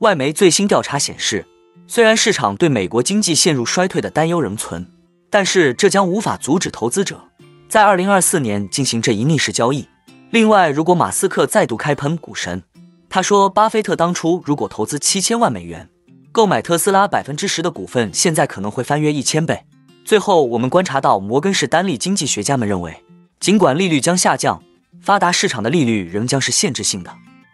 外媒最新调查显示，虽然市场对美国经济陷入衰退的担忧仍存，但是这将无法阻止投资者在二零二四年进行这一逆势交易。另外，如果马斯克再度开喷股神，他说巴菲特当初如果投资七千万美元购买特斯拉百分之十的股份，现在可能会翻约一千倍。最后，我们观察到摩根士丹利经济学家们认为，尽管利率将下降，发达市场的利率仍将是限制性的，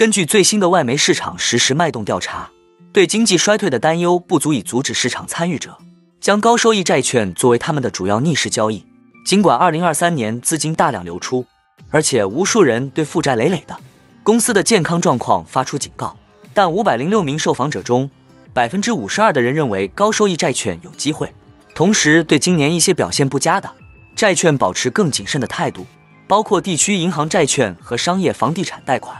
根据最新的外媒市场实时脉动调查。对经济衰退的担忧不足以阻止市场参与者将高收益债券作为他们的主要逆势交易。尽管2023年资金大量流出，而且无数人对负债累累的公司的健康状况发出警告，但506名受访者中，52%的人认为高收益债券有机会。同时，对今年一些表现不佳的债券保持更谨慎的态度，包括地区银行债券和商业房地产贷款。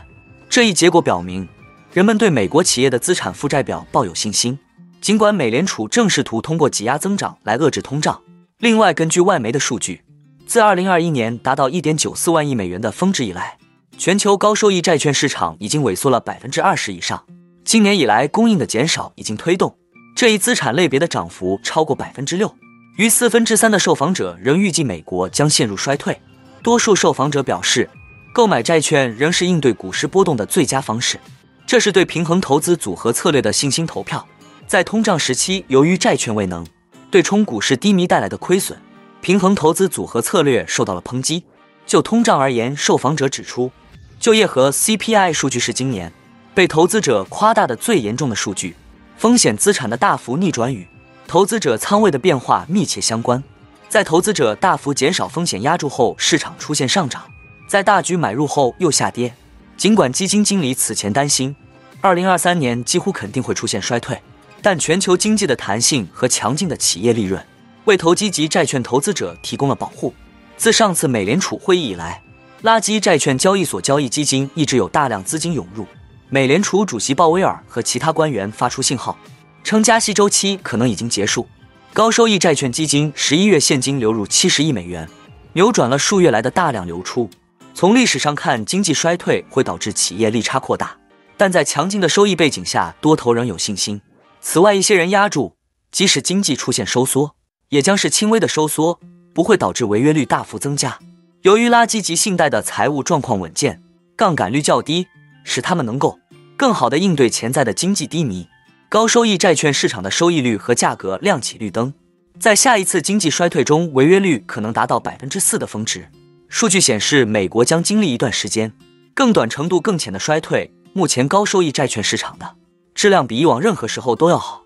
这一结果表明。人们对美国企业的资产负债表抱有信心，尽管美联储正试图通过挤压增长来遏制通胀。另外，根据外媒的数据，自2021年达到1.94万亿美元的峰值以来，全球高收益债券市场已经萎缩了百分之二十以上。今年以来，供应的减少已经推动这一资产类别的涨幅超过百分之六。逾四分之三的受访者仍预计美国将陷入衰退。多数受访者表示，购买债券仍是应对股市波动的最佳方式。这是对平衡投资组合策略的信心投票。在通胀时期，由于债券未能对冲股市低迷带来的亏损，平衡投资组合策略受到了抨击。就通胀而言，受访者指出，就业和 CPI 数据是今年被投资者夸大的最严重的数据。风险资产的大幅逆转与投资者仓位的变化密切相关。在投资者大幅减少风险压注后，市场出现上涨；在大举买入后又下跌。尽管基金经理此前担心，二零二三年几乎肯定会出现衰退，但全球经济的弹性和强劲的企业利润为投机及债券投资者提供了保护。自上次美联储会议以来，垃圾债券交易所交易基金一直有大量资金涌入。美联储主席鲍威尔和其他官员发出信号，称加息周期可能已经结束。高收益债券基金十一月现金流入七十亿美元，扭转了数月来的大量流出。从历史上看，经济衰退会导致企业利差扩大，但在强劲的收益背景下，多头仍有信心。此外，一些人压住，即使经济出现收缩，也将是轻微的收缩，不会导致违约率大幅增加。由于垃圾及信贷的财务状况稳健，杠杆率较低，使他们能够更好地应对潜在的经济低迷。高收益债券市场的收益率和价格亮起绿灯，在下一次经济衰退中，违约率可能达到百分之四的峰值。数据显示，美国将经历一段时间更短程度、更浅的衰退。目前高收益债券市场的质量比以往任何时候都要好。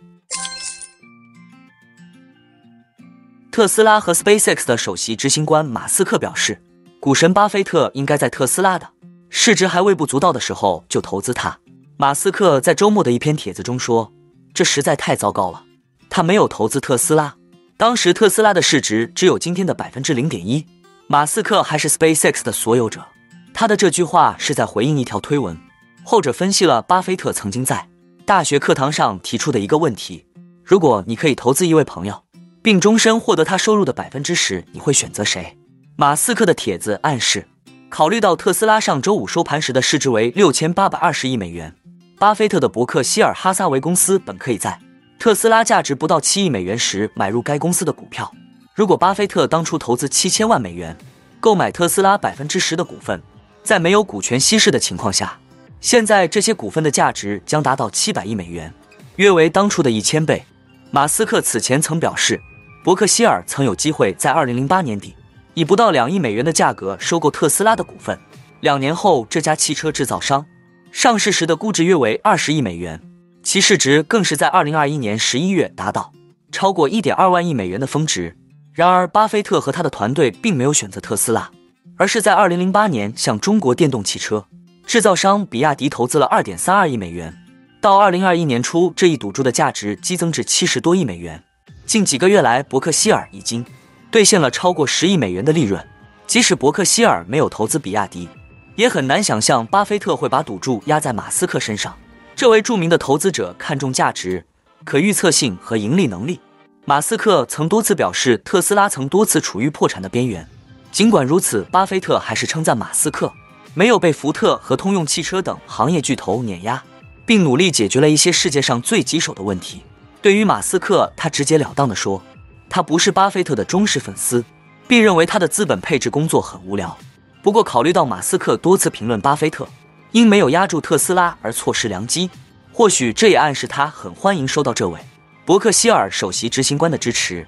特斯拉和 SpaceX 的首席执行官马斯克表示，股神巴菲特应该在特斯拉的市值还微不足道的时候就投资它。马斯克在周末的一篇帖子中说：“这实在太糟糕了。”他没有投资特斯拉，当时特斯拉的市值只有今天的百分之零点一。马斯克还是 SpaceX 的所有者。他的这句话是在回应一条推文，后者分析了巴菲特曾经在大学课堂上提出的一个问题：如果你可以投资一位朋友，并终身获得他收入的百分之十，你会选择谁？马斯克的帖子暗示，考虑到特斯拉上周五收盘时的市值为六千八百二十亿美元，巴菲特的伯克希尔哈撒韦公司本可以在特斯拉价值不到七亿美元时买入该公司的股票。如果巴菲特当初投资七千万美元购买特斯拉百分之十的股份，在没有股权稀释的情况下，现在这些股份的价值将达到七百亿美元，约为当初的一千倍。马斯克此前曾表示，伯克希尔曾有机会在二零零八年底以不到两亿美元的价格收购特斯拉的股份。两年后，这家汽车制造商上市时的估值约为二十亿美元，其市值更是在二零二一年十一月达到超过一点二万亿美元的峰值。然而，巴菲特和他的团队并没有选择特斯拉，而是在2008年向中国电动汽车制造商比亚迪投资了2.32亿美元。到2021年初，这一赌注的价值激增至70多亿美元。近几个月来，伯克希尔已经兑现了超过十亿美元的利润。即使伯克希尔没有投资比亚迪，也很难想象巴菲特会把赌注压在马斯克身上。这位著名的投资者看重价值、可预测性和盈利能力。马斯克曾多次表示，特斯拉曾多次处于破产的边缘。尽管如此，巴菲特还是称赞马斯克没有被福特和通用汽车等行业巨头碾压，并努力解决了一些世界上最棘手的问题。对于马斯克，他直截了当地说，他不是巴菲特的忠实粉丝，并认为他的资本配置工作很无聊。不过，考虑到马斯克多次评论巴菲特因没有压住特斯拉而错失良机，或许这也暗示他很欢迎收到这位伯克希尔首席执行官的支持。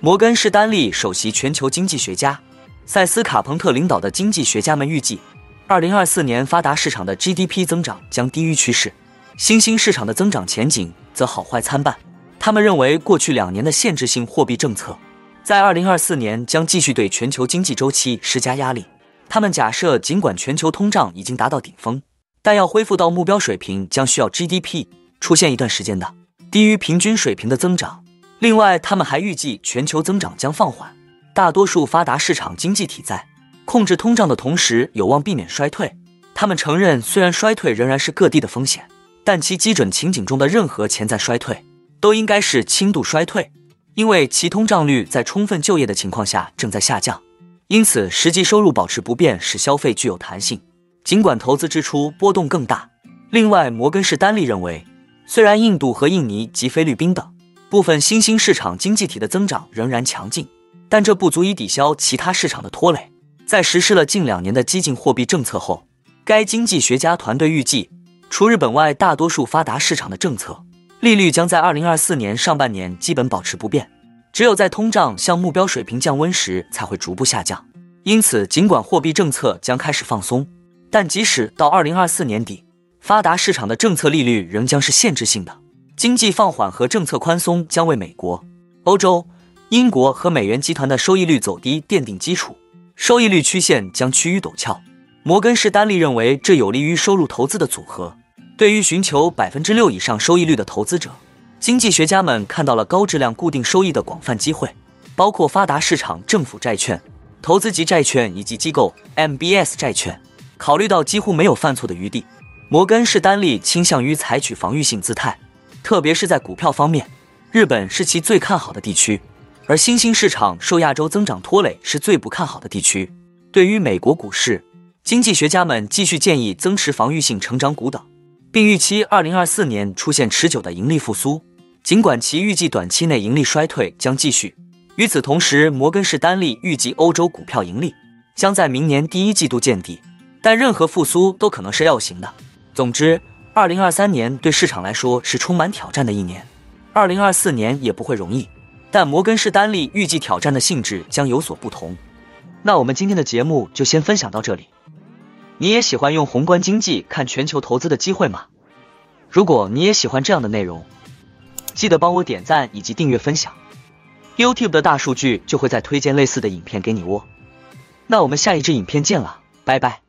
摩根士丹利首席全球经济学家塞斯卡彭特领导的经济学家们预计，二零二四年发达市场的 GDP 增长将低于趋势。新兴市场的增长前景则好坏参半。他们认为，过去两年的限制性货币政策在2024年将继续对全球经济周期施加压力。他们假设，尽管全球通胀已经达到顶峰，但要恢复到目标水平将需要 GDP 出现一段时间的低于平均水平的增长。另外，他们还预计全球增长将放缓。大多数发达市场经济体在控制通胀的同时，有望避免衰退。他们承认，虽然衰退仍然是各地的风险。但其基准情景中的任何潜在衰退都应该是轻度衰退，因为其通胀率在充分就业的情况下正在下降。因此，实际收入保持不变使消费具有弹性，尽管投资支出波动更大。另外，摩根士丹利认为，虽然印度和印尼及菲律宾等部分新兴市场经济体的增长仍然强劲，但这不足以抵消其他市场的拖累。在实施了近两年的激进货币政策后，该经济学家团队预计。除日本外，大多数发达市场的政策利率将在二零二四年上半年基本保持不变。只有在通胀向目标水平降温时，才会逐步下降。因此，尽管货币政策将开始放松，但即使到二零二四年底，发达市场的政策利率仍将是限制性的。经济放缓和政策宽松将为美国、欧洲、英国和美元集团的收益率走低奠定基础，收益率曲线将趋于陡峭。摩根士丹利认为，这有利于收入投资的组合。对于寻求百分之六以上收益率的投资者，经济学家们看到了高质量固定收益的广泛机会，包括发达市场政府债券、投资级债券以及机构 MBS 债券。考虑到几乎没有犯错的余地，摩根士丹利倾向于采取防御性姿态，特别是在股票方面。日本是其最看好的地区，而新兴市场受亚洲增长拖累是最不看好的地区。对于美国股市，经济学家们继续建议增持防御性成长股等。并预期二零二四年出现持久的盈利复苏，尽管其预计短期内盈利衰退将继续。与此同时，摩根士丹利预计欧洲股票盈利将在明年第一季度见底，但任何复苏都可能是 L 型的。总之，二零二三年对市场来说是充满挑战的一年，二零二四年也不会容易，但摩根士丹利预计挑战的性质将有所不同。那我们今天的节目就先分享到这里。你也喜欢用宏观经济看全球投资的机会吗？如果你也喜欢这样的内容，记得帮我点赞以及订阅分享，YouTube 的大数据就会再推荐类似的影片给你哦。那我们下一支影片见了，拜拜。